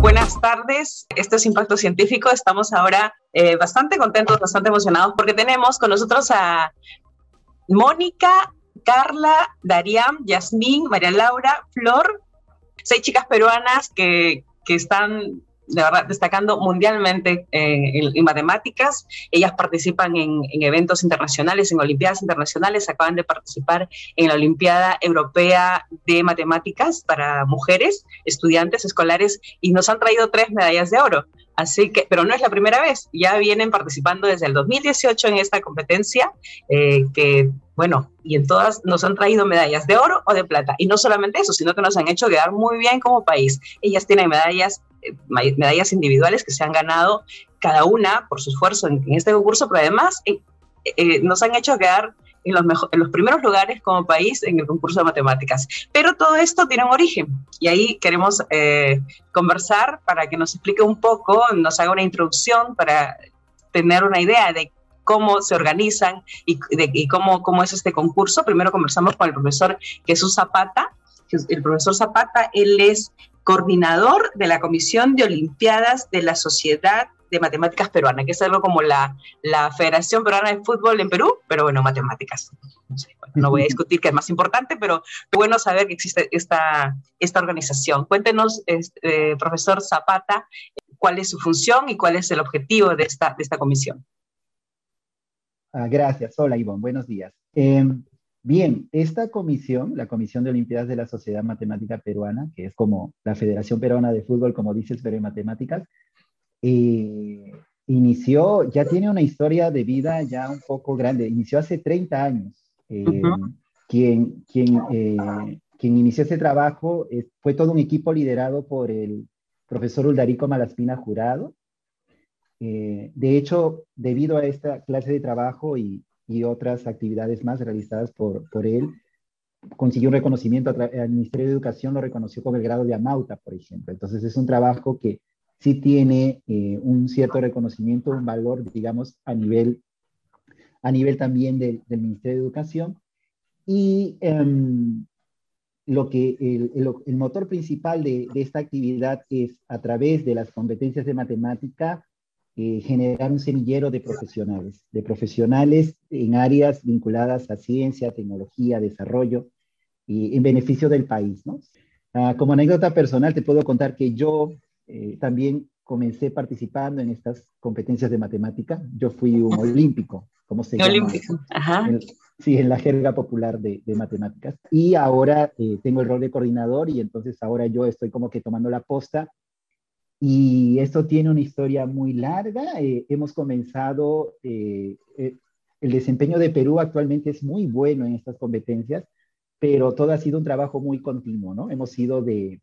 Buenas tardes, esto es Impacto Científico. Estamos ahora eh, bastante contentos, bastante emocionados porque tenemos con nosotros a Mónica, Carla, Dariam, Yasmín, María Laura, Flor, seis chicas peruanas que, que están de verdad, destacando mundialmente eh, en, matemáticas. Ellas participan en, eventos internacionales, en Olimpiadas internacionales. Acaban de participar en la Olimpiada Europea de Matemáticas para mujeres, estudiantes escolares, y nos han traído tres medallas de oro. Así que, pero no es la primera vez, ya vienen participando desde el 2018 en esta competencia, eh, que bueno, y en todas nos han traído medallas de oro o de plata. Y no solamente eso, sino que nos han hecho quedar muy bien como país. Ellas tienen medallas, medallas individuales que se han ganado cada una por su esfuerzo en, este concurso, pero además eh, nos han hecho quedar en los, en los primeros lugares como país en el concurso de matemáticas. Pero todo esto tiene un origen y ahí queremos eh, conversar para que nos explique un poco, nos haga una introducción para tener una idea de cómo se organizan y, de, cómo, cómo es este concurso. Primero conversamos con el profesor Jesús Zapata. El profesor Zapata, él es coordinador de la Comisión de Olimpiadas de la Sociedad de matemáticas peruana, que es algo como la, la Federación Peruana de Fútbol en Perú, pero bueno, matemáticas. No, voy a discutir qué es más importante, pero bueno saber que existe esta, esta organización. Cuéntenos, este, profesor Zapata, cuál es su función y cuál es el objetivo de esta, de esta comisión. Ah, gracias. Hola, Ivonne. Buenos días. Em, bien, esta comisión, la Comisión de Olimpiadas de la Sociedad Matemática Peruana, que es como la Federación Peruana de Fútbol, como dices, pero en matemáticas, eh, inició, ya tiene una historia de vida ya un poco grande, inició hace 30 años. Eh, quien, quien, eh, quien inició ese trabajo fue todo un equipo liderado por el profesor Uldarico Malaspina Jurado. de hecho, debido a esta clase de trabajo y, y otras actividades más realizadas por, por él, consiguió un reconocimiento, el Ministerio de Educación lo reconoció con el grado de Amauta, por ejemplo. Entonces es un trabajo que sí tiene eh, un cierto reconocimiento, un valor, digamos, a nivel, a nivel también del Ministerio de Educación. Y em, lo que el, motor principal de, esta actividad es, a través de las competencias de matemática, eh, generar un semillero de profesionales, de profesionales en áreas vinculadas a ciencia, tecnología, desarrollo, y en beneficio del país. ¿no? Ah, como anécdota personal, te puedo contar que yo eh, también comencé participando en estas competencias de matemática. Yo fui un olímpico, como se llama. Olímpico, ajá. sí, en la jerga popular de, matemáticas. Y ahora eh, tengo el rol de coordinador y entonces ahora yo estoy como que tomando la posta. Y esto tiene una historia muy larga. Eh, hemos comenzado, el desempeño de Perú actualmente es muy bueno en estas competencias, pero todo ha sido un trabajo muy continuo, ¿no? Hemos ido de,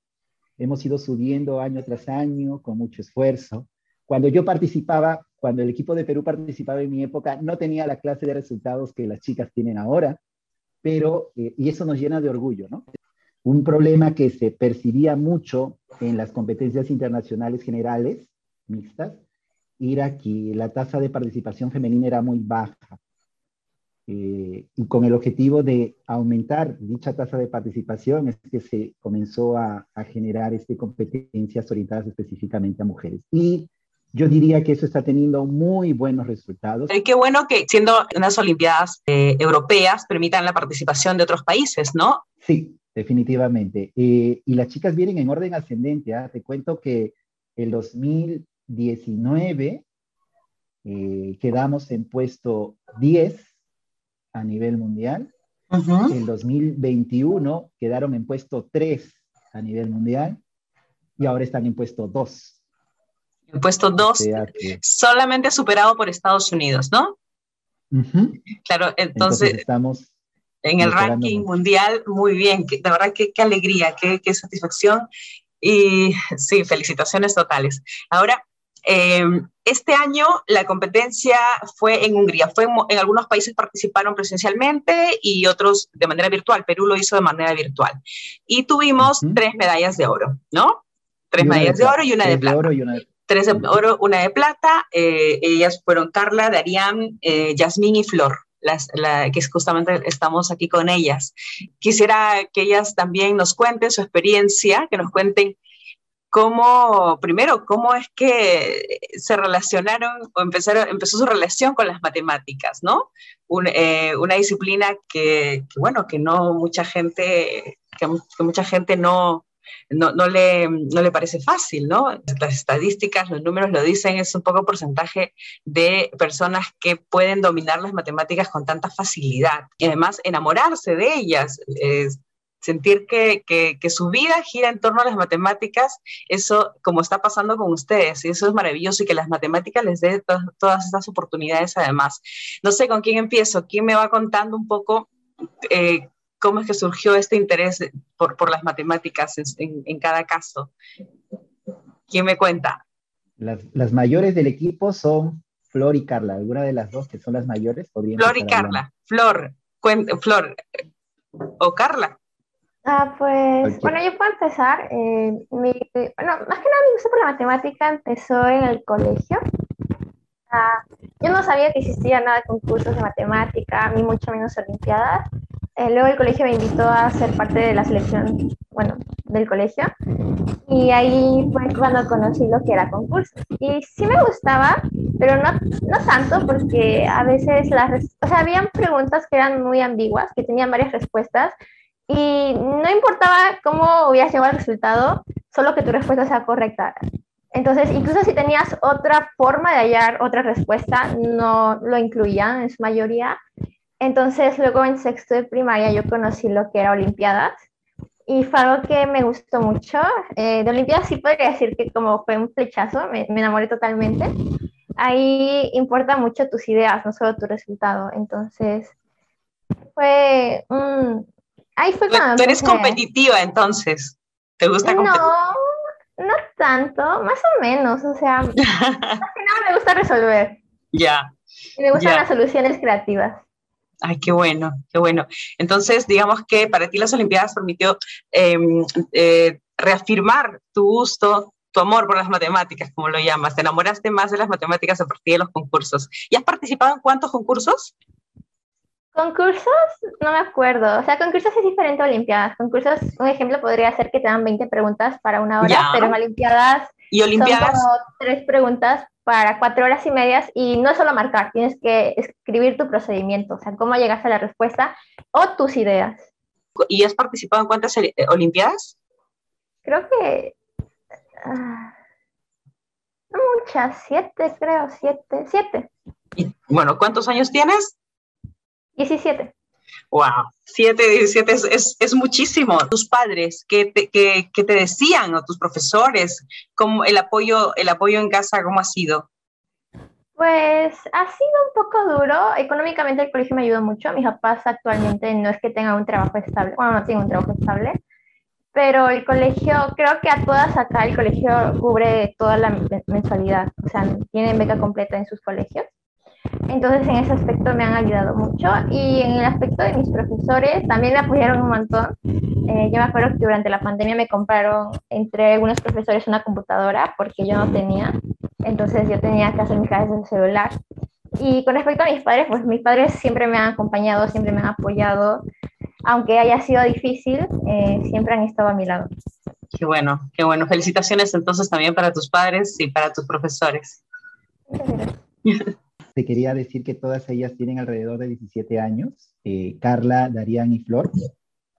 hemos ido subiendo año tras año con mucho esfuerzo. Cuando yo participaba, cuando el equipo de Perú participaba en mi época, no tenía la clase de resultados que las chicas tienen ahora, pero, eh, y eso nos llena de orgullo, ¿no? Un problema que se percibía mucho en las competencias internacionales generales, mixtas, era que la tasa de participación femenina era muy baja. Eh, y con el objetivo de aumentar dicha tasa de participación es que se comenzó a, generar este, competencias orientadas específicamente a mujeres. Y yo diría que eso está teniendo muy buenos resultados. Y qué bueno que siendo unas Olimpiadas eh, europeas permitan la participación de otros países, ¿no? Sí, definitivamente. Eh, y las chicas vienen en orden ascendente. ¿ah? Te cuento que el 2019 quedamos en puesto 10 a nivel mundial. En 2021 quedaron en puesto 3 a nivel mundial y ahora están en puesto 2. En puesto 2, solamente superado por Estados Unidos, ¿no? Claro, entonces, estamos en el ranking mundial, muy bien, de verdad qué, qué alegría, qué, qué satisfacción y sí, felicitaciones totales. Ahora, Em, este año la competencia fue en Hungría, fue en, algunos países participaron presencialmente y otros de manera virtual. Perú lo hizo de manera virtual. Y tuvimos tres medallas de oro, ¿no? Tres medallas de, oro y una de plata. Tres de oro, una de plata. Eh, ellas fueron Carla, Darian, eh, Yasmín y Flor. Las, que justamente estamos aquí con ellas. Quisiera que ellas también nos cuenten su experiencia, que nos cuenten cómo, primero, cómo es que se relacionaron o empezó su relación con las matemáticas, ¿no? Eh, una disciplina que, bueno, que no mucha gente, que, mucha gente no, no, no, le, no le parece fácil, ¿no? Las estadísticas, los números lo dicen, es un poco porcentaje de personas que pueden dominar las matemáticas con tanta facilidad y además enamorarse de ellas sentir que, que, su vida gira en torno a las matemáticas, eso como está pasando con ustedes, y eso es maravilloso y que las matemáticas les dé todas estas oportunidades además. No sé con quién empiezo, quién me va contando un poco eh, cómo es que surgió este interés por, por las matemáticas en, en, cada caso. ¿Quién me cuenta? Las, las, mayores del equipo son Flor y Carla. ¿Alguna de las dos que son las mayores? Flor y Carla. Flor, Flor o Carla. Ah, pues, bueno, yo puedo empezar. Eh, mi, bueno, más que nada mi gusto por la matemática empezó en el colegio. Ah, yo no sabía que existía nada de concursos de matemática, ni mucho menos olimpiadas. Eh, luego el colegio me invitó a ser parte de la selección, bueno, del colegio. Y ahí fue cuando conocí lo que era concurso. Y sí me gustaba, pero no, no tanto porque a veces las, o sea, habían preguntas que eran muy ambiguas, que tenían varias respuestas y no importaba cómo hubieras llegado al resultado, solo que tu respuesta sea correcta. Entonces, incluso si tenías otra forma de hallar otra respuesta, no lo incluían en su mayoría. Entonces, luego en sexto de primaria yo conocí lo que era Olimpiadas y fue algo que me gustó mucho. Eh, de Olimpiadas sí podría decir que como fue un flechazo, me, me enamoré totalmente. Ahí importa mucho tus ideas, no solo tu resultado. Entonces, fue un, Ahí fue cuando. Tú eres competitiva entonces. ¿Te gusta competir? No, no tanto, más o menos. O sea, más que nada me gusta resolver. Ya. me gustan las soluciones creativas. Ay, qué bueno, qué bueno. Entonces, digamos que para ti las Olimpiadas permitió em, eh, reafirmar tu gusto, tu amor por las matemáticas, como lo llamas. Te enamoraste más de las matemáticas a partir de los concursos. ¿Y has participado en cuántos concursos? Concursos, no me acuerdo. O sea, concursos es diferente a Olimpiadas. Concursos, un ejemplo podría ser que te dan 20 preguntas para una hora, pero en Olimpiadas, ¿Y Olimpiadas? son como tres preguntas para cuatro horas y medias y no es solo marcar, tienes que escribir tu procedimiento, o sea, cómo llegas a la respuesta o tus ideas. ¿Y has participado en cuántas eh, Olimpiadas? Creo que... Uh, muchas, siete creo, siete, siete. Y, bueno, ¿cuántos años tienes? 17. Wow, 7, 17 es, es, es, muchísimo. Tus padres, ¿qué te, qué, qué te decían? O tus profesores, ¿cómo el apoyo, el apoyo en casa, cómo ha sido? Pues ha sido un poco duro. Económicamente el colegio me ayudó mucho. Mis papás actualmente no es que tengan un trabajo estable, bueno, no tienen un trabajo estable, pero el colegio, creo que a todas acá el colegio cubre toda la mensualidad, o sea, tienen beca completa en sus colegios. Entonces en ese aspecto me han ayudado mucho y en el aspecto de mis profesores también me apoyaron un montón. Eh, yo me acuerdo que durante la pandemia me compraron entre algunos profesores una computadora porque yo no tenía, entonces yo tenía que hacer mis clases en celular. Y con respecto a mis padres, pues mis padres siempre me han acompañado, siempre me han apoyado, aunque haya sido difícil, eh, siempre han estado a mi lado. Qué bueno, qué bueno. Felicitaciones entonces también para tus padres y para tus profesores. Te quería decir que todas ellas tienen alrededor de 17 años. Eh, Carla, Darían y Flor,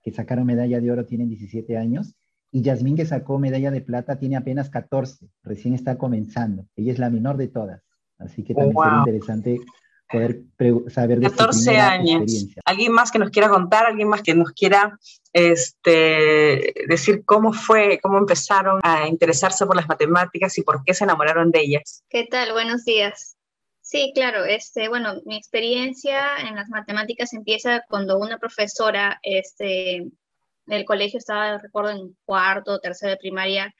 que sacaron medalla de oro, tienen 17 años. Y Yasmín, que sacó medalla de plata, tiene apenas 14. Recién está comenzando. Ella es la menor de todas. Así que también sería interesante poder saber de 14 años. ¿Alguien más que nos quiera contar? ¿Alguien más que nos quiera este, decir cómo fue, cómo empezaron a interesarse por las matemáticas y por qué se enamoraron de ellas? ¿Qué tal? Buenos días. Sí, claro. Este, bueno, mi experiencia en las matemáticas empieza cuando una profesora este, del colegio estaba, recuerdo, en cuarto tercero de primaria.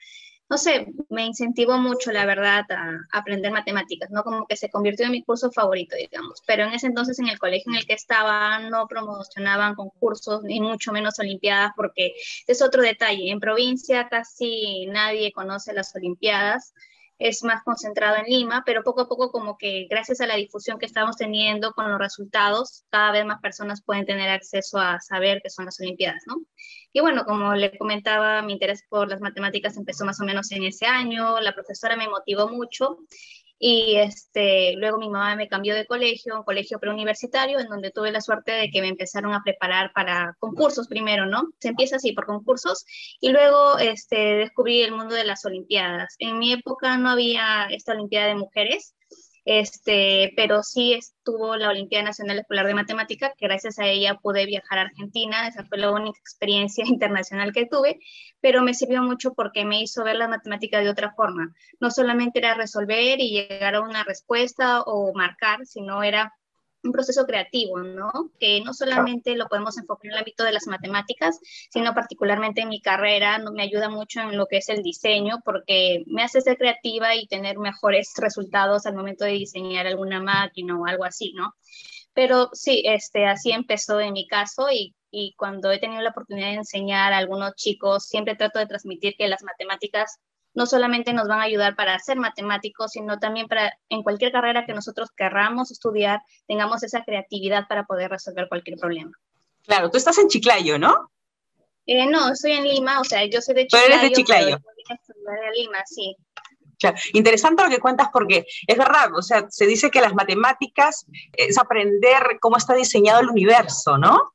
No sé, me incentivó mucho, la verdad, a, aprender matemáticas, ¿no? Como que se convirtió en mi curso favorito, digamos. Pero en ese entonces, en el colegio en el que estaba, no promocionaban concursos, ni mucho menos olimpiadas, porque es otro detalle. En provincia casi nadie conoce las olimpiadas es más concentrado en Lima, pero poco a poco como que gracias a la difusión que estamos teniendo con los resultados, cada vez más personas pueden tener acceso a saber qué son las Olimpiadas, ¿no? Y bueno, como le comentaba, mi interés por las matemáticas empezó más o menos en ese año, la profesora me motivó mucho y este, luego mi mamá me cambió de colegio, un colegio preuniversitario, en donde tuve la suerte de que me empezaron a preparar para concursos primero, ¿no? Se empieza así, por concursos, y luego este, descubrí el mundo de las Olimpiadas. En mi época no había esta Olimpiada de mujeres, este, pero sí estuvo la Olimpiada Nacional Escolar de Matemática, que gracias a ella pude viajar a Argentina, esa fue la única experiencia internacional que tuve, pero me sirvió mucho porque me hizo ver la matemática de otra forma. No solamente era resolver y llegar a una respuesta o marcar, sino era un proceso creativo, ¿no? Que no solamente lo podemos enfocar en el ámbito de las matemáticas, sino particularmente en mi carrera, ¿no? me ayuda mucho en lo que es el diseño, porque me hace ser creativa y tener mejores resultados al momento de diseñar alguna máquina o algo así, ¿no? Pero sí, este, así empezó en mi caso y, y cuando he tenido la oportunidad de enseñar a algunos chicos, siempre trato de transmitir que las matemáticas no solamente nos van a ayudar para ser matemáticos, sino también para en cualquier carrera que nosotros querramos estudiar, tengamos esa creatividad para poder resolver cualquier problema. Claro, tú estás en Chiclayo, ¿no? Eh, no, estoy en Lima, o sea, yo soy de Chiclayo. Pero eres de Chiclayo. Pero de Lima, sí. Claro. Interesante lo que cuentas porque es verdad, o sea, se dice que las matemáticas es aprender cómo está diseñado el universo, ¿no?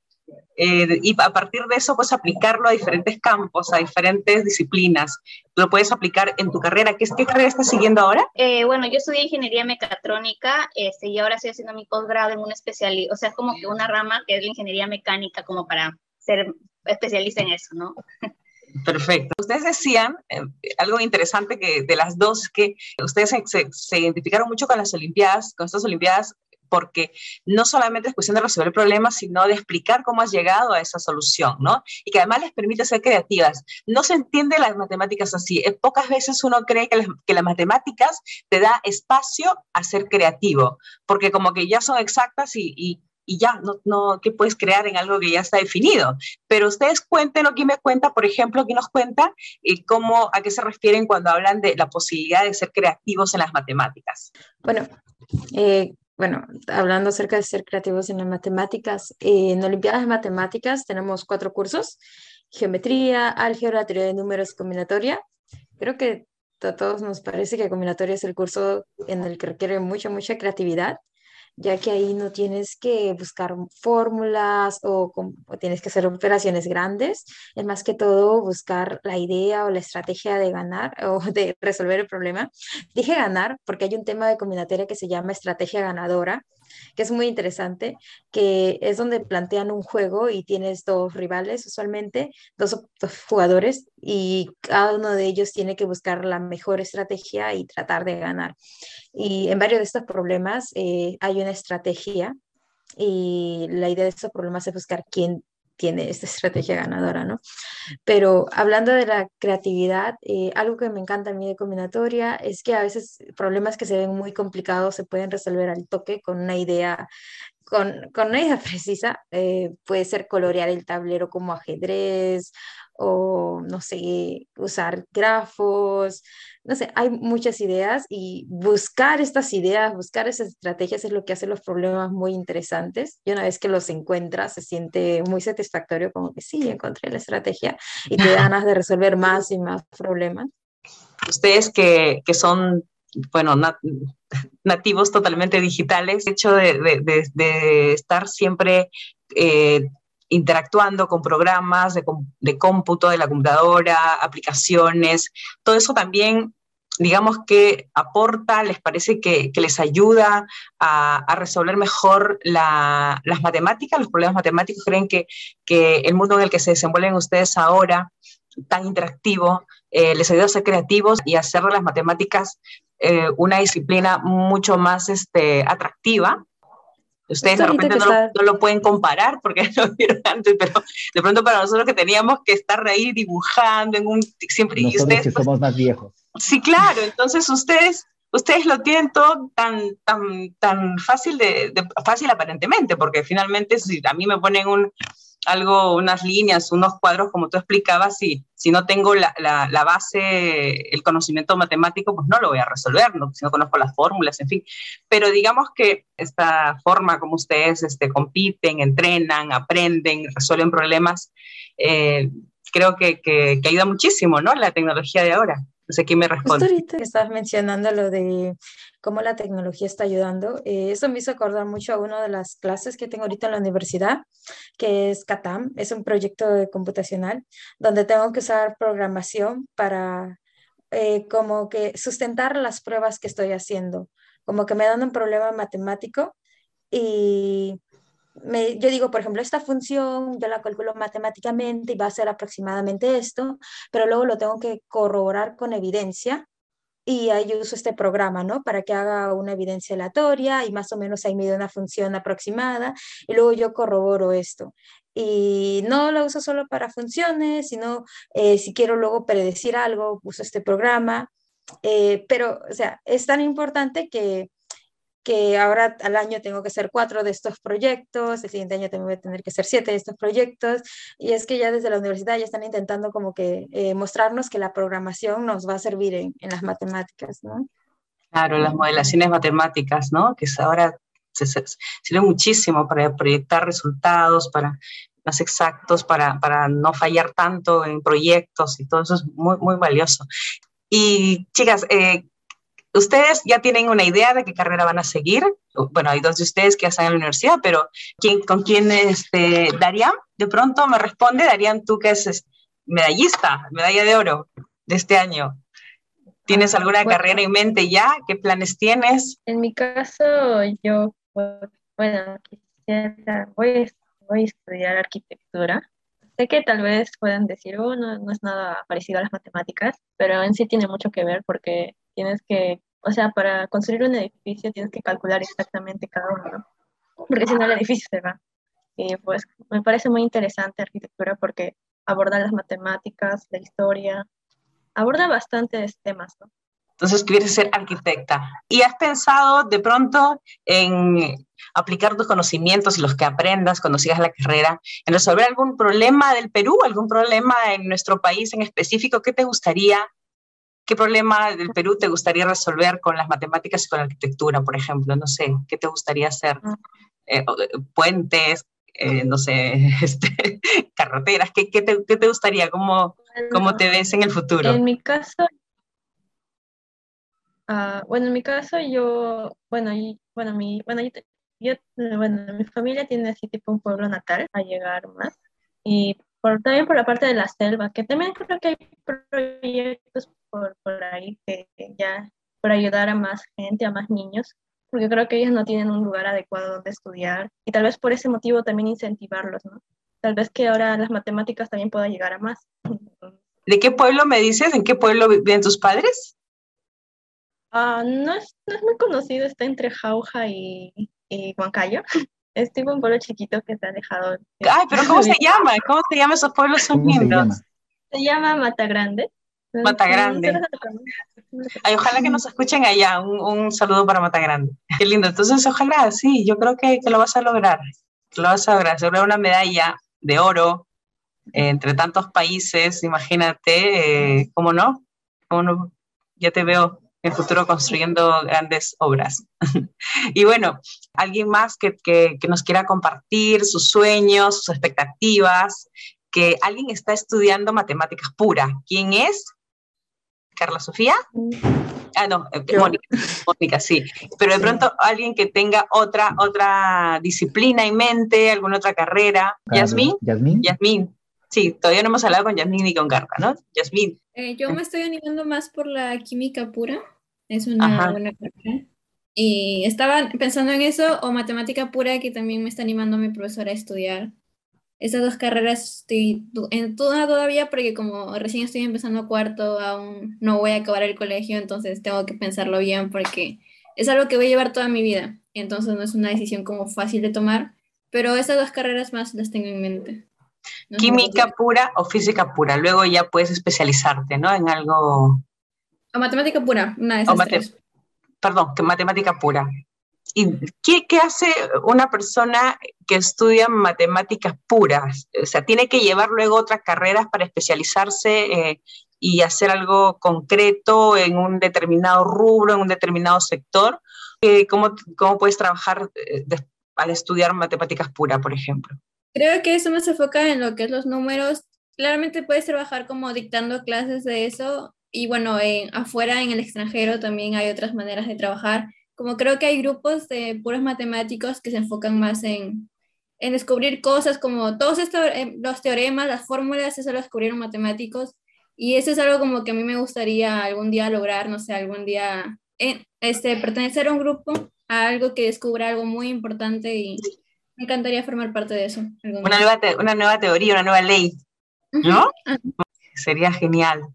Eh, y a partir de eso, pues aplicarlo a diferentes campos, a diferentes disciplinas. Lo puedes aplicar en tu carrera. ¿Qué, qué carrera estás siguiendo ahora? Eh, bueno, yo estudié ingeniería mecatrónica este, y ahora estoy haciendo mi posgrado en una especialidad, o sea, es como que una rama que es la ingeniería mecánica, como para ser especialista en eso, ¿no? Perfecto. Ustedes decían eh, algo interesante que de las dos, que ustedes se, se, identificaron mucho con las Olimpiadas, con estas Olimpiadas porque no solamente es cuestión de resolver problemas, sino de explicar cómo has llegado a esa solución, ¿no? Y que además les permite ser creativas. No se entiende las matemáticas así. Pocas veces uno cree que, que las matemáticas te da espacio a ser creativo, porque como que ya son exactas y, y y ya, no, no, ¿qué puedes crear en algo que ya está definido? Pero ustedes cuenten, o quién me cuenta, por ejemplo, quién nos cuenta y cómo, a qué se refieren cuando hablan de la posibilidad de ser creativos en las matemáticas. Bueno, eh, bueno, hablando acerca de ser creativos en las matemáticas, en Olimpiadas de Matemáticas tenemos cuatro cursos, geometría, álgebra, teoría de números, combinatoria. Creo que a todos nos parece que combinatoria es el curso en el que requiere mucha, mucha creatividad ya que ahí no tienes que buscar fórmulas o, tienes que hacer operaciones grandes, es más que todo buscar la idea o la estrategia de ganar o de resolver el problema. Dije ganar porque hay un tema de combinatoria que se llama estrategia ganadora, que es muy interesante, que es donde plantean un juego y tienes dos rivales usualmente, dos, jugadores, y cada uno de ellos tiene que buscar la mejor estrategia y tratar de ganar. Y en varios de estos problemas eh, hay una estrategia y la idea de estos problemas es buscar quién tiene esta estrategia ganadora, ¿no? Pero hablando de la creatividad, eh, algo que me encanta a mí de combinatoria es que a veces problemas que se ven muy complicados se pueden resolver al toque con una idea con, con, una idea precisa, eh, puede ser colorear el tablero como ajedrez o, no sé, usar grafos, no sé, hay muchas ideas y buscar estas ideas, buscar esas estrategias es lo que hace los problemas muy interesantes. Y una vez que los encuentras, se siente muy satisfactorio, como que sí, encontré la estrategia y te ganas de resolver más y más problemas. Ustedes que, que son, bueno, nativos totalmente digitales, el hecho de, de, estar siempre... Eh, interactuando con programas de, de, cómputo de la computadora, aplicaciones, todo eso también, digamos que aporta, les parece que, que les ayuda a, resolver mejor la, las matemáticas, los problemas matemáticos, creen que, que, el mundo en el que se desenvuelven ustedes ahora, tan interactivo, eh, les ayuda a ser creativos y a hacer las matemáticas eh, una disciplina mucho más este, atractiva Ustedes de repente no lo, pueden comparar porque no lo vieron antes, pero de pronto para nosotros que teníamos que estar ahí dibujando en un siempre nosotros y ustedes que pues somos más viejos. Sí, claro, entonces ustedes ustedes lo tienen todo tan tan tan fácil de, fácil aparentemente, porque finalmente si a mí me ponen un algo, unas líneas, unos cuadros, como tú explicabas, si, si no tengo la, la, base, el conocimiento matemático, pues no lo voy a resolver, ¿no? si no conozco las fórmulas, en fin. Pero digamos que esta forma como ustedes este, compiten, entrenan, aprenden, resuelven problemas, eh, creo que, que, que, ayuda muchísimo, ¿no? La tecnología de ahora. No sé quién me responde. Justo ahorita estás mencionando lo de cómo la tecnología está ayudando. Eh, eso me hizo acordar mucho a una de las clases que tengo ahorita en la universidad, que es CATAM, es un proyecto de computacional donde tengo que usar programación para eh, como que sustentar las pruebas que estoy haciendo. Como que me dan un problema matemático y yo digo, por ejemplo, esta función yo la calculo matemáticamente y va a ser aproximadamente esto, pero luego lo tengo que corroborar con evidencia y ahí uso este programa, ¿no? Para que haga una evidencia aleatoria y más o menos ahí me una función aproximada y luego yo corroboro esto. Y no lo uso solo para funciones, sino eh, si quiero luego predecir algo, uso este programa. Eh, pero, o sea, es tan importante que que ahora al año tengo que hacer cuatro de estos proyectos, el siguiente año tengo que tener que hacer siete de estos proyectos, y es que ya desde la universidad ya están intentando como que eh, mostrarnos que la programación nos va a servir en, las matemáticas, ¿no? Claro, las modelaciones matemáticas, ¿no? Que ahora se, sirve muchísimo para proyectar resultados, para más exactos, para, para no fallar tanto en proyectos y todo eso es muy, muy valioso. Y chicas, eh, ustedes ya tienen una idea de qué carrera van a seguir. Bueno, hay dos de ustedes que ya están en la universidad, pero ¿quién, ¿con quién este, Darían? De pronto me responde, Darían, tú que es medallista, medalla de oro de este año. ¿Tienes ah, alguna carrera en mente ya? ¿Qué planes tienes? En mi caso, yo, bueno, quisiera, voy, voy a estudiar arquitectura. Sé que tal vez puedan decir, oh, no, no es nada parecido a las matemáticas, pero en sí tiene mucho que ver porque tienes que, o sea, para construir un edificio tienes que calcular exactamente cada uno, porque si no el edificio se va. Y pues me parece muy interesante arquitectura porque aborda las matemáticas, la historia, aborda bastantes temas, ¿no? Entonces quieres ser arquitecta. ¿Y has pensado de pronto en aplicar tus conocimientos y los que aprendas cuando sigas la carrera, en resolver algún problema del Perú, algún problema en nuestro país en específico? ¿Qué te gustaría ¿Qué problema del Perú te gustaría resolver con las matemáticas y con la arquitectura, por ejemplo? No sé, ¿qué te gustaría hacer? Ah. Eh, eh, puentes, eh, no sé, este, carreteras, ¿qué, qué, te, qué, te, gustaría? ¿Cómo, ¿Cómo, te ves en el futuro? En mi caso, uh, bueno, en mi caso yo, bueno, y, bueno, mi, bueno, yo, bueno, mi familia tiene así tipo un pueblo natal a llegar más. Y por, también por la parte de la selva, que también creo que hay proyectos por, por ahí que ya por ayudar a más gente, a más niños, porque creo que ellos no tienen un lugar adecuado donde estudiar y tal vez por ese motivo también incentivarlos, ¿no? Tal vez que ahora las matemáticas también puedan llegar a más. ¿De qué pueblo me dices? ¿En qué pueblo viven tus padres? Ah, no, es, no es muy conocido, está entre Jauja y, y Huancayo. Es tipo un pueblo chiquito que está alejado. Ay, pero ¿cómo se llama? ¿Cómo se llama esos pueblos son lindos? Se llama Mata Grande. Mata Grande. Ay, ojalá que nos escuchen allá. Un, un, saludo para Mata Grande. Qué lindo. Entonces, ojalá, sí, yo creo que, que lo vas a lograr. Lo vas a lograr. Sobre una medalla de oro eh, entre tantos países, imagínate, eh, ¿cómo no? ¿Cómo no? Ya te veo en el futuro construyendo grandes obras. y bueno, alguien más que, que, que, nos quiera compartir sus sueños, sus expectativas, que alguien está estudiando matemáticas pura. ¿Quién es? Carla Sofía. Ah, no, eh, Mónica, Mónica, sí. Pero de pronto alguien que tenga otra, otra disciplina en mente, alguna otra carrera. Yasmín. Yasmín. Yasmín. Sí, todavía no hemos hablado con Yasmín ni con Carla, ¿no? Yasmín. Eh, yo me estoy animando más por la química pura. Es una buena carrera. Y estaba pensando en eso, o matemática pura, que también me está animando mi profesora a estudiar. Esas dos carreras estoy en toda todavía porque como recién estoy empezando cuarto, aún no voy a acabar el colegio, entonces tengo que pensarlo bien porque es algo que voy a llevar toda mi vida. Entonces no es una decisión como fácil de tomar, pero esas dos carreras más las tengo en mente. Química pura o física pura, luego ya puedes especializarte, ¿no? En algo... O matemática pura, una de esas tres. Perdón, que matemática pura. ¿Y qué, qué, hace una persona que estudia matemáticas puras? O sea, ¿tiene que llevar luego otras carreras para especializarse eh, y hacer algo concreto en un determinado rubro, en un determinado sector? Eh, ¿cómo, ¿Cómo puedes trabajar eh, al estudiar matemáticas puras, por ejemplo? Creo que eso más se enfoca en lo que es los números. Claramente puedes trabajar como dictando clases de eso y bueno, en, afuera en el extranjero también hay otras maneras de trabajar como creo que hay grupos de puros matemáticos que se enfocan más en, en descubrir cosas como todos estos, eh, los teoremas, las fórmulas, eso lo descubrieron matemáticos. Y eso es algo como que a mí me gustaría algún día lograr, no sé, algún día eh, este, pertenecer a un grupo, a algo que descubra algo muy importante y me encantaría formar parte de eso. Una nueva, una nueva teoría, una nueva ley, ¿no? Sería genial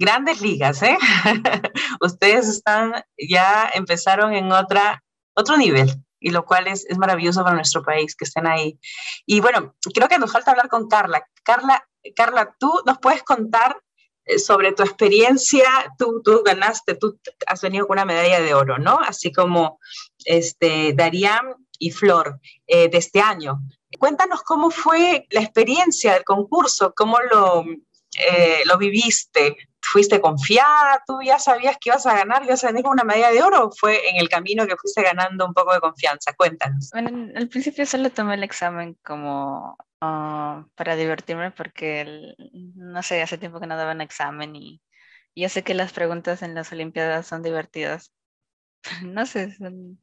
grandes ligas, ¿eh? Ustedes están, ya empezaron en otra, otro nivel, y lo cual es, es, maravilloso para nuestro país que estén ahí. Y bueno, creo que nos falta hablar con Carla. Carla, Carla, tú nos puedes contar eh, sobre tu experiencia, tú, tú ganaste, tú has venido con una medalla de oro, ¿no? Así como este, Darían y Flor eh, de este año. Cuéntanos cómo fue la experiencia del concurso, cómo lo, eh, lo viviste, fuiste confiada, tú ya sabías que ibas a ganar, ibas a venir una medalla de oro, o fue en el camino que fuiste ganando un poco de confianza? Cuéntanos. Bueno, al principio solo tomé el examen como ah, para divertirme porque, no sé, hace tiempo que no daba un examen y, yo sé que las preguntas en las Olimpiadas son divertidas. no sé, son,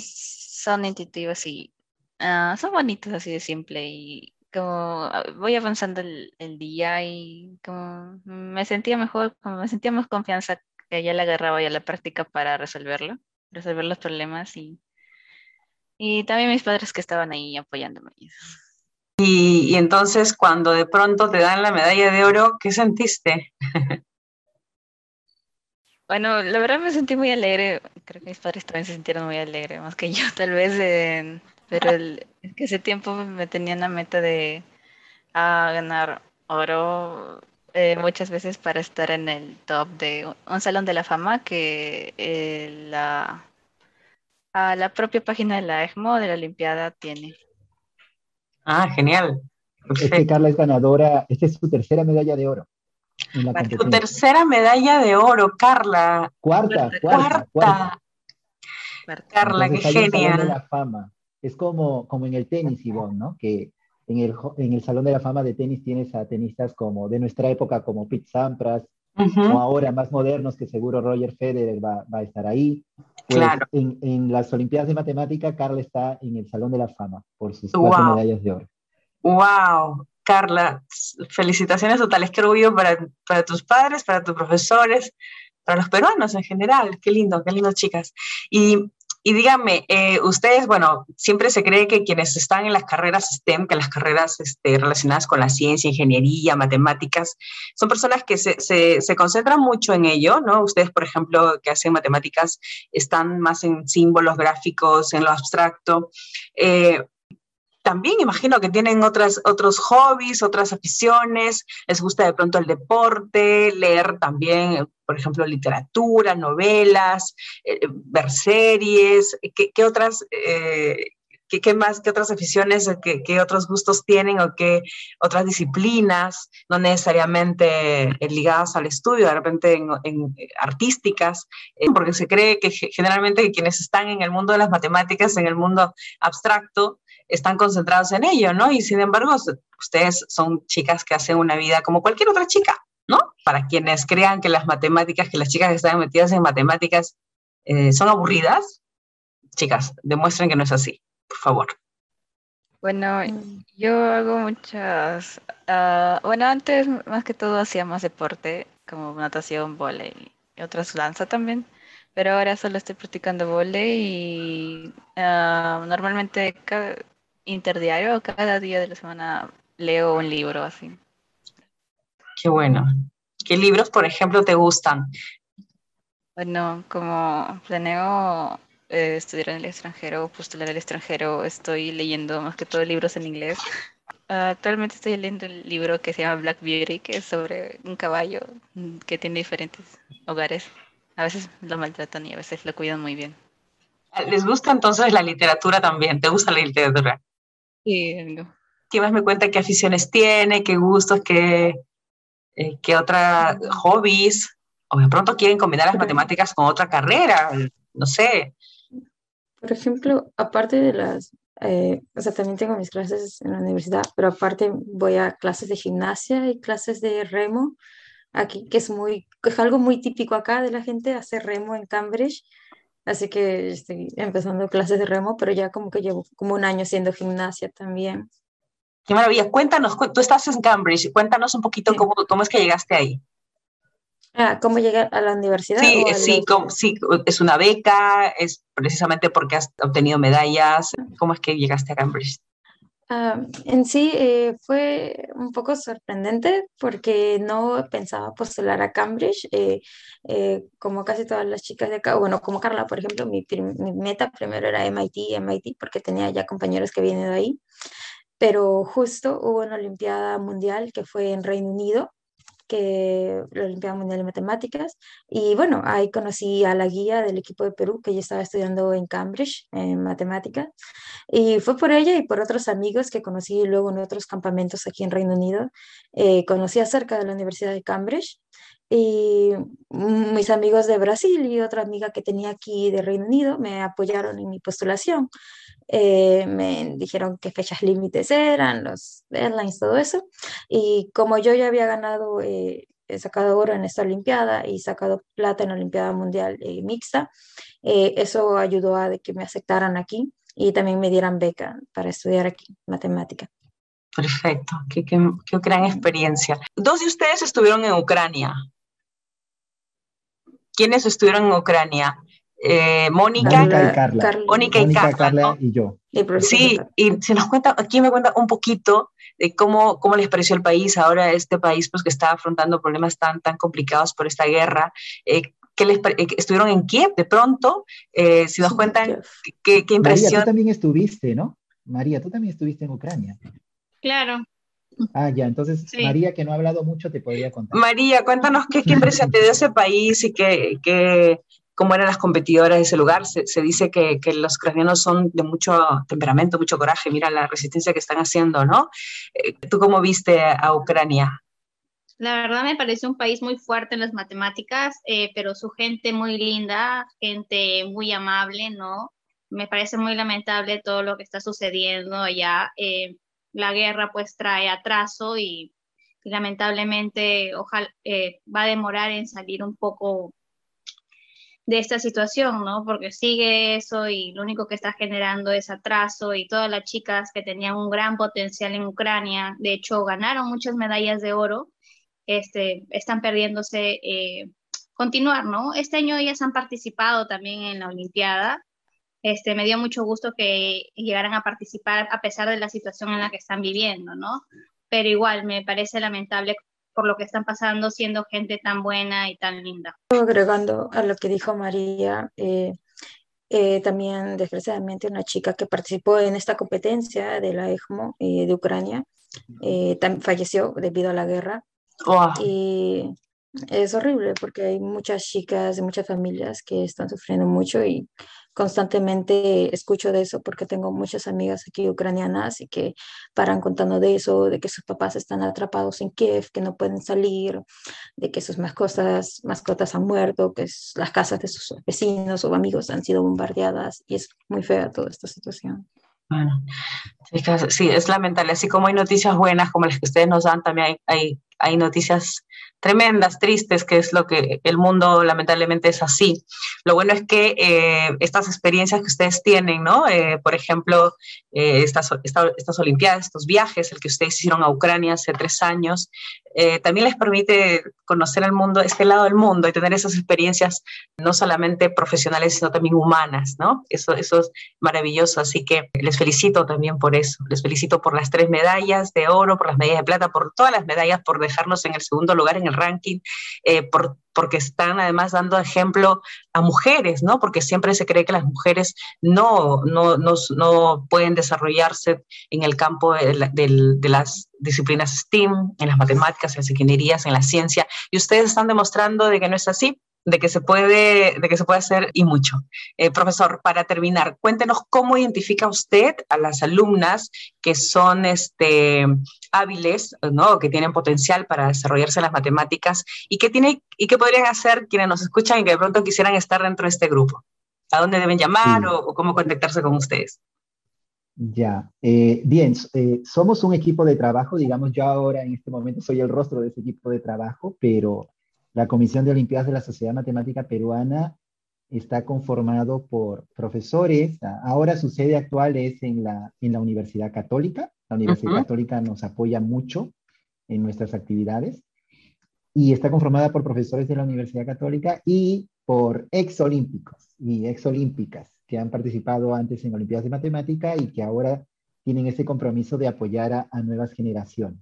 son intuitivas y ah, son bonitos así de simple y como ah, voy avanzando el, día y como me sentía mejor, como me sentía más confianza que ya le agarraba ya la práctica para resolverlo, resolver los problemas y, y también mis padres que estaban ahí apoyándome. Y, y entonces cuando de pronto te dan la medalla de oro, ¿qué sentiste? Bueno, la verdad me sentí muy alegre. Creo que mis padres también se sintieron muy alegres, más que yo, tal vez en, pero el, es que ese tiempo me tenía una meta de ganar oro eh, muchas veces para estar en el top de un salón de la fama que eh, la, a la propia página de la EGMO de la Olimpiada tiene. Ah, genial. Es que Carla es ganadora, esta es su tercera medalla de oro. tu tercera medalla de oro, Carla. Cuarta, cuarta. cuarta. Carla, qué genial. Es como, como en el tenis, Ivonne, ¿no? Que en el, en el Salón de la Fama de tenis tienes a tenistas como de nuestra época, como Pete Sampras, o ahora más modernos, que seguro Roger Federer va, va a estar ahí. Pues claro. En, en, las Olimpiadas de Matemática, Carla está en el Salón de la Fama por sus cuatro medallas de oro. ¡Wow! Carla, felicitaciones totales. Qué orgullo para, para tus padres, para tus profesores, para los peruanos en general. Qué lindo, qué lindo, chicas. Y y díganme, eh, ustedes, bueno, siempre se cree que quienes están en las carreras STEM, que las carreras este, relacionadas con la ciencia, ingeniería, matemáticas, son personas que se, concentran mucho en ello, ¿no? Ustedes, por ejemplo, que hacen matemáticas, están más en símbolos gráficos, en lo abstracto. Eh, también imagino que tienen otras, otros hobbies, otras aficiones, les gusta de pronto el deporte, leer también, por ejemplo, literatura, novelas, eh, ver series, ¿qué, otras, eh, qué, más, qué otras aficiones, qué, otros gustos tienen o qué otras disciplinas, no necesariamente ligadas al estudio, de repente en, en artísticas, eh, porque se cree que generalmente quienes están en el mundo de las matemáticas, en el mundo abstracto, están concentrados en ello, ¿no? Y sin embargo, ustedes son chicas que hacen una vida como cualquier otra chica, ¿no? Para quienes crean que las matemáticas, que las chicas que están metidas en matemáticas eh, son aburridas, chicas, demuestren que no es así, por favor. Bueno, yo hago muchas, uh, bueno, antes más que todo hacía más deporte, como natación, volei y otras danza también, pero ahora solo estoy practicando volei y uh, normalmente cada, interdiario, cada día de la semana leo un libro así. Qué bueno. ¿Qué libros, por ejemplo, te gustan? Bueno, como planeo eh, estudiar en el extranjero, postular al extranjero, estoy leyendo más que todo libros en inglés. actualmente estoy leyendo el libro que se llama Black Beauty, que es sobre un caballo que tiene diferentes hogares. A veces lo maltratan y a veces lo cuidan muy bien. ¿Les gusta entonces la literatura también? ¿Te gusta la literatura? Sí, ¿Qué más me cuenta qué aficiones tiene, qué gustos, qué, eh, qué otras hobbies? O de pronto quieren combinar las matemáticas con otra carrera, no sé. Por ejemplo, aparte de las, eh, o sea, también tengo mis clases en la universidad, pero aparte voy a clases de gimnasia y clases de remo aquí, que es muy, es algo muy típico acá de la gente, hacer remo en Cambridge. Así que estoy empezando clases de remo, pero ya como que llevo como un año haciendo gimnasia también. Qué maravilla. Cuéntanos, tú estás en Cambridge, cuéntanos un poquito cómo, cómo es que llegaste ahí. Ah, ¿Cómo llegar a la universidad? Sí, sí, sí, es una beca, es precisamente porque has obtenido medallas. ¿Cómo es que llegaste a Cambridge? Ah, en sí eh, fue un poco sorprendente porque no pensaba postular a Cambridge, eh, eh, como casi todas las chicas de acá, bueno, como Carla, por ejemplo, mi, mi, meta primero era MIT, MIT, porque tenía ya compañeros que vienen de ahí, pero justo hubo una Olimpiada Mundial que fue en Reino Unido que la Olimpiada Mundial de Matemáticas. Y bueno, ahí conocí a la guía del equipo de Perú, que yo estaba estudiando en Cambridge, en matemáticas. Y fue por ella y por otros amigos que conocí luego en otros campamentos aquí en Reino Unido. Eh, conocí acerca de la Universidad de Cambridge y mis amigos de Brasil y otra amiga que tenía aquí de Reino Unido me apoyaron en mi postulación. Eh, me dijeron qué fechas límites eran, los deadlines, todo eso. Y como yo ya había ganado, eh, he sacado oro en esta Olimpiada y sacado plata en la Olimpiada Mundial eh, Mixta, eso ayudó a que me aceptaran aquí y también me dieran beca para estudiar aquí matemática. Perfecto, qué, qué, qué gran experiencia. Dos de ustedes estuvieron en Ucrania. ¿Quiénes estuvieron en Ucrania? Eh, Mónica, y Carla. Mónica y Carla, y yo. Sí, y se nos cuenta, aquí me cuenta un poquito de cómo, cómo les pareció el país ahora, este país pues que está afrontando problemas tan, tan complicados por esta guerra. Eh, que les, eh, estuvieron en Kiev de pronto, eh, si nos cuentan qué, qué impresión. María, tú también estuviste, ¿no? María, tú también estuviste en Ucrania. Claro, Ah, ya, entonces María, que no ha hablado mucho, te podría contar. María, cuéntanos qué, qué impresión te dio ese país y qué, cómo eran las competidoras de ese lugar. Se, dice que, que, los ucranianos son de mucho temperamento, mucho coraje. Mira la resistencia que están haciendo, ¿no? Eh, ¿Tú cómo viste a Ucrania? La verdad me parece un país muy fuerte en las matemáticas, eh, pero su gente muy linda, gente muy amable, ¿no? Me parece muy lamentable todo lo que está sucediendo allá. Eh, la guerra pues trae atraso y, lamentablemente ojalá, eh, va a demorar en salir un poco de esta situación, ¿no? Porque sigue eso y lo único que está generando es atraso y todas las chicas que tenían un gran potencial en Ucrania, de hecho ganaron muchas medallas de oro, este, están perdiéndose eh, continuar, ¿no? Este año ellas han participado también en la Olimpiada este, me dio mucho gusto que llegaran a participar a pesar de la situación en la que están viviendo, ¿no? Pero igual me parece lamentable por lo que están pasando siendo gente tan buena y tan linda. Agregando a lo que dijo María, eh, eh, también desgraciadamente una chica que participó en esta competencia de la EGMO eh, de Ucrania falleció debido a la guerra. Y es horrible porque hay muchas chicas y muchas familias que están sufriendo mucho y constantemente escucho de eso porque tengo muchas amigas aquí ucranianas y que paran contando de eso, de que sus papás están atrapados en Kiev, que no pueden salir, de que sus mascotas, mascotas han muerto, que las casas de sus vecinos o amigos han sido bombardeadas y es muy fea toda esta situación. Bueno, sí, es lamentable. Así como hay noticias buenas como las que ustedes nos dan, también hay, hay, hay noticias tremendas, tristes, que es lo que el mundo lamentablemente es así. Lo bueno es que eh, estas experiencias que ustedes tienen, ¿no? Eh, por ejemplo, eh, estas, estas Olimpiadas, estos viajes, el que ustedes hicieron a Ucrania hace tres años, también les permite conocer el mundo, este lado del mundo y tener esas experiencias no solamente profesionales, sino también humanas, ¿no? Eso, eso es maravilloso, así que les felicito también por eso. Les felicito por las tres medallas de oro, por las medallas de plata, por todas las medallas, por dejarnos en el segundo lugar en el ranking, eh, por, porque están además dando ejemplo a mujeres, ¿no? Porque siempre se cree que las mujeres no, no, no, no pueden desarrollarse en el campo de, de, las disciplinas STEAM, en las matemáticas, en las ingenierías, en la ciencia, y ustedes están demostrando de que no es así, de que se puede, de que se puede hacer y mucho. Eh, profesor, para terminar, cuéntenos cómo identifica usted a las alumnas que son este, hábiles, ¿no? que tienen potencial para desarrollarse en las matemáticas y qué tiene, y qué podrían hacer quienes nos escuchan y que de pronto quisieran estar dentro de este grupo. ¿A dónde deben llamar o, cómo contactarse con ustedes? Ya, eh, bien, eh, somos un equipo de trabajo, digamos, yo ahora en este momento soy el rostro de ese equipo de trabajo, pero la Comisión de Olimpiadas de la Sociedad Matemática Peruana está conformado por profesores. Ahora su sede actual es en la, en la Universidad Católica. La Universidad Católica nos apoya mucho en nuestras actividades. Y está conformada por profesores de la Universidad Católica y por exolímpicos y exolímpicas que han participado antes en Olimpiadas de Matemática y que ahora tienen ese compromiso de apoyar a nuevas generaciones.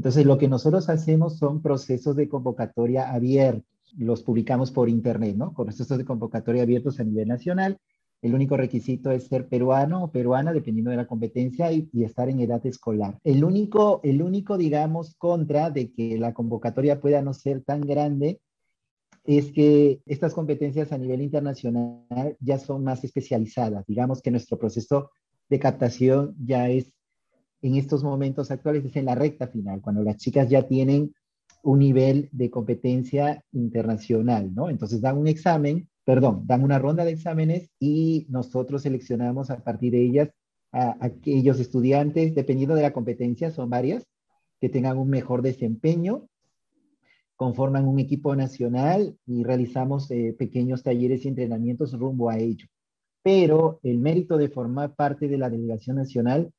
Entonces, lo que nosotros hacemos son procesos de convocatoria abiertos. Los publicamos por internet, ¿no? Con procesos de convocatoria abiertos a nivel nacional. El único requisito es ser peruano o peruana, dependiendo de la competencia, y, estar en edad escolar. El único, el único, digamos, contra de que la convocatoria pueda no ser tan grande es que estas competencias a nivel internacional ya son más especializadas. Digamos que nuestro proceso de captación ya es en estos momentos actuales es en la recta final, cuando las chicas ya tienen un nivel de competencia internacional, ¿no? Entonces dan un examen, perdón, dan una ronda de exámenes y nosotros seleccionamos a partir de ellas a, aquellos estudiantes, dependiendo de la competencia, son varias, que tengan un mejor desempeño, conforman un equipo nacional y realizamos eh, pequeños talleres y entrenamientos rumbo a ello. Pero el mérito de formar parte de la delegación nacional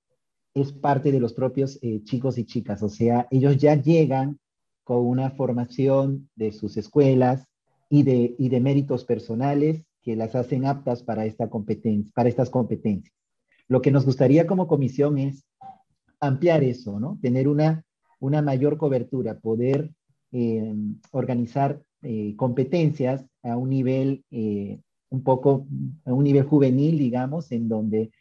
es parte de los propios eh, chicos y chicas, o sea, ellos ya llegan con una formación de sus escuelas y de, y de méritos personales que las hacen aptas para, esta competencia, para estas competencias. Lo que nos gustaría como comisión es ampliar eso, ¿no? Tener una, una mayor cobertura, poder eh, organizar eh, competencias a un nivel un poco, a un nivel juvenil, digamos, en donde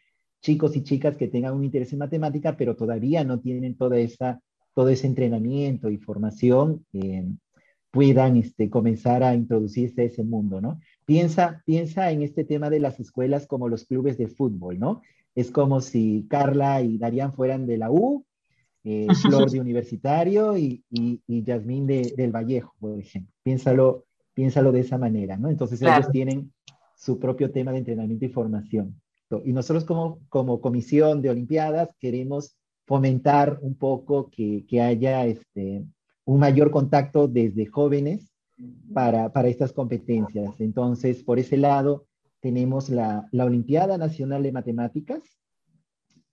chicos y chicas que tengan un interés en matemática, pero todavía no tienen toda esa, todo ese entrenamiento y formación, eh, puedan este, comenzar a introducirse a ese mundo, ¿no? Piensa, piensa en este tema de las escuelas como los clubes de fútbol, ¿no? Es como si Carla y Darían fueran de la U, eh, Flor de Universitario y, y, y Yasmín de, del Vallejo, por ejemplo. Piénsalo, piénsalo de esa manera, ¿no? Entonces ellos tienen su propio tema de entrenamiento y formación. Y nosotros como, como comisión de Olimpiadas queremos fomentar un poco que, que haya este, un mayor contacto desde jóvenes para, para, estas competencias. Entonces, por ese lado, tenemos la, la, Olimpiada Nacional de Matemáticas,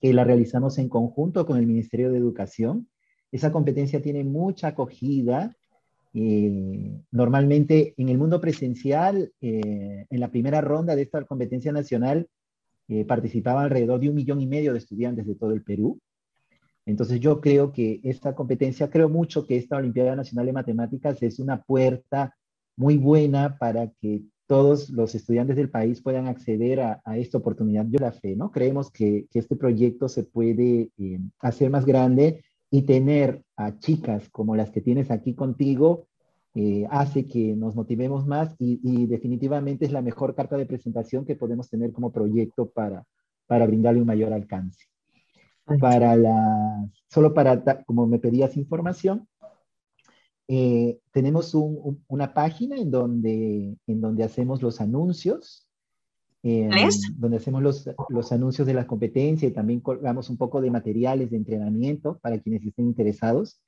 que la realizamos en conjunto con el Ministerio de Educación. Esa competencia tiene mucha acogida. Eh, normalmente en el mundo presencial, eh, en la primera ronda de esta competencia nacional, eh, participaban alrededor de un millón y medio de estudiantes de todo el Perú. Entonces yo creo que esta competencia, creo mucho que esta Olimpiada Nacional de Matemáticas es una puerta muy buena para que todos los estudiantes del país puedan acceder a, esta oportunidad. Yo la fe, ¿no? Creemos que, este proyecto se puede eh, hacer más grande y tener a chicas como las que tienes aquí contigo eh, hace que nos motivemos más y, definitivamente es la mejor carta de presentación que podemos tener como proyecto para, para brindarle un mayor alcance. Para la, solo para, como me pedías información, eh, tenemos una página en donde, en donde hacemos los anuncios, eh, donde hacemos los, los, anuncios de la competencia y también colgamos un poco de materiales de entrenamiento para quienes estén interesados.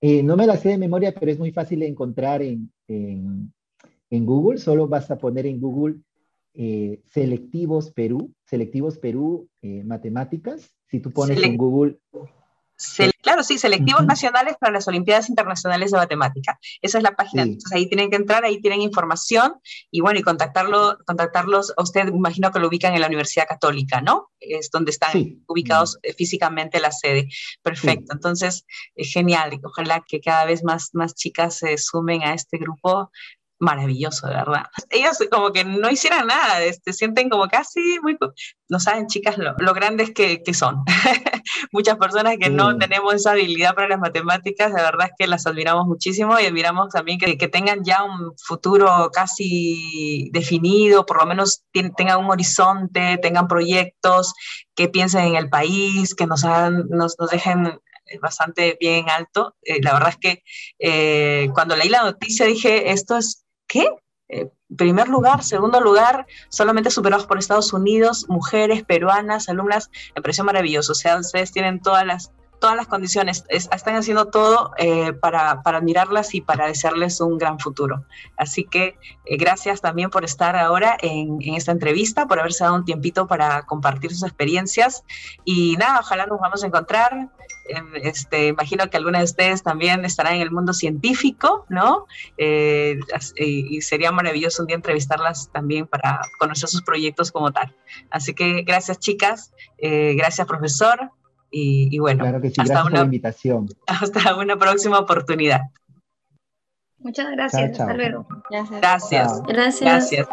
Eh, no me la sé de memoria, pero es muy fácil de encontrar en, en, Google. Solo vas a poner en Google eh, Selectivos Perú, Selectivos Perú eh, Matemáticas. Si tú pones en Google claro, sí, selectivos nacionales para las Olimpiadas Internacionales de Matemática. Esa es la página. Entonces ahí tienen que entrar, ahí tienen información y bueno, y contactarlo, contactarlos. A usted imagino que lo ubican en la Universidad Católica, ¿no? Es donde están ubicados eh, físicamente la sede. Perfecto. Entonces, es genial. Ojalá que cada vez más, más chicas se sumen a este grupo maravilloso, de verdad. Ellas como que no hicieran nada, este, sienten como casi muy, no saben chicas lo, grandes que, que son. Muchas personas que no tenemos esa habilidad para las matemáticas, de verdad es que las admiramos muchísimo y admiramos también que, que tengan ya un futuro casi definido, por lo menos tengan un horizonte, tengan proyectos, que piensen en el país, que nos, hagan, nos, nos dejen bastante bien alto. Eh, la verdad es que eh, cuando leí la noticia dije, esto es ¿qué? Eh, primer lugar, segundo lugar, solamente superados por Estados Unidos, mujeres, peruanas, alumnas, me pareció maravilloso. O sea, ustedes tienen todas las, todas las condiciones, están haciendo todo eh, para, para, admirarlas y para desearles un gran futuro. Así que eh, gracias también por estar ahora en, en, esta entrevista, por haberse dado un tiempito para compartir sus experiencias. Y nada, ojalá nos vamos a encontrar este, imagino que algunas de ustedes también estarán en el mundo científico, ¿no? Eh, y sería maravilloso un día entrevistarlas también para conocer sus proyectos como tal. Así que gracias chicas, eh, gracias profesor y, bueno, hasta una invitación. Hasta una próxima oportunidad. Muchas gracias, hasta luego. Gracias. Gracias. gracias.